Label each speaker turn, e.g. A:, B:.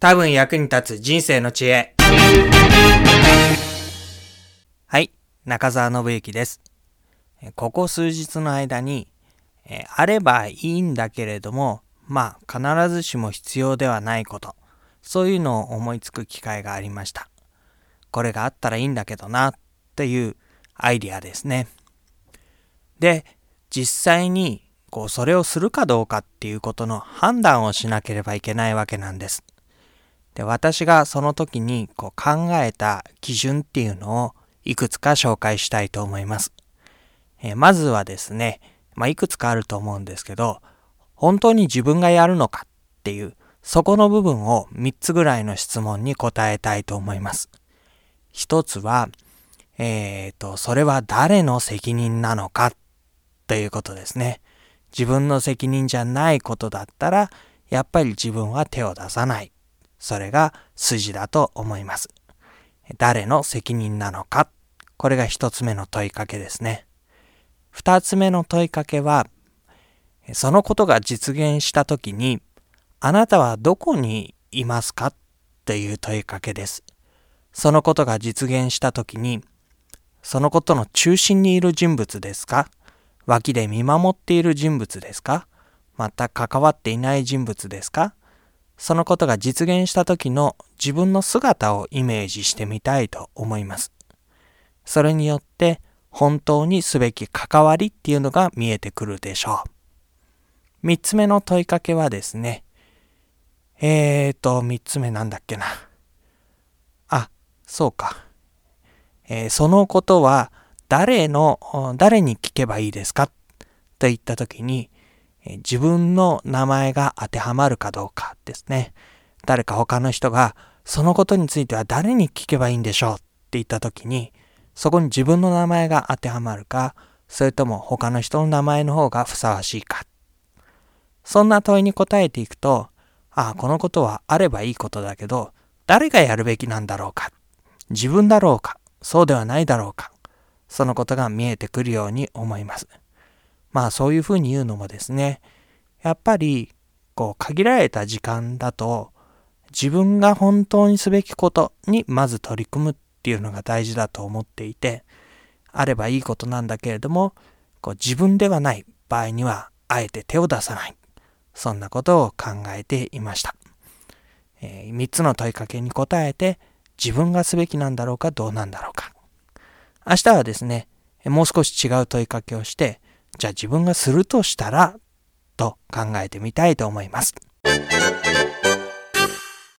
A: 多分役に立つ人生の知恵。はい、中澤信之です。ここ数日の間に、えあればいいんだけれども、まあ必ずしも必要ではないこと、そういうのを思いつく機会がありました。これがあったらいいんだけどな、っていうアイディアですね。で、実際にこうそれをするかどうかっていうことの判断をしなければいけないわけなんです。で私がその時にこう考えた基準っていうのをいくつか紹介したいと思います。えまずはですね、まあ、いくつかあると思うんですけど、本当に自分がやるのかっていう、そこの部分を3つぐらいの質問に答えたいと思います。一つは、えっ、ー、と、それは誰の責任なのかということですね。自分の責任じゃないことだったら、やっぱり自分は手を出さない。それが筋だと思います。誰の責任なのかこれが一つ目の問いかけですね。二つ目の問いかけは、そのことが実現したときに、あなたはどこにいますか？という問いかけです。そのことが実現したときに、そのことの中心にいる人物ですか？脇で見守っている人物ですか？また関わっていない人物ですか？そのことが実現した時の自分の姿をイメージしてみたいと思います。それによって本当にすべき関わりっていうのが見えてくるでしょう。三つ目の問いかけはですね、えーと、三つ目なんだっけな。あ、そうか。えー、そのことは誰の、誰に聞けばいいですか？と言ったときに、自分の名前が当てはまるかどうかですね。誰か他の人が、そのことについては誰に聞けばいいんでしょうって言った時に、そこに自分の名前が当てはまるか、それとも他の人の名前の方がふさわしいか。そんな問いに答えていくと、ああ、このことはあればいいことだけど、誰がやるべきなんだろうか。自分だろうか。そうではないだろうか。そのことが見えてくるように思います。まあそういうふうに言うのもですね、やっぱりこう限られた時間だと自分が本当にすべきことにまず取り組むっていうのが大事だと思っていて、あればいいことなんだけれども、こう自分ではない場合にはあえて手を出さない。そんなことを考えていました。えー、3つの問いかけに答えて自分がすべきなんだろうかどうなんだろうか。明日はですね、もう少し違う問いかけをして、じゃあ自分がするとしたら、と考えてみたいと思います。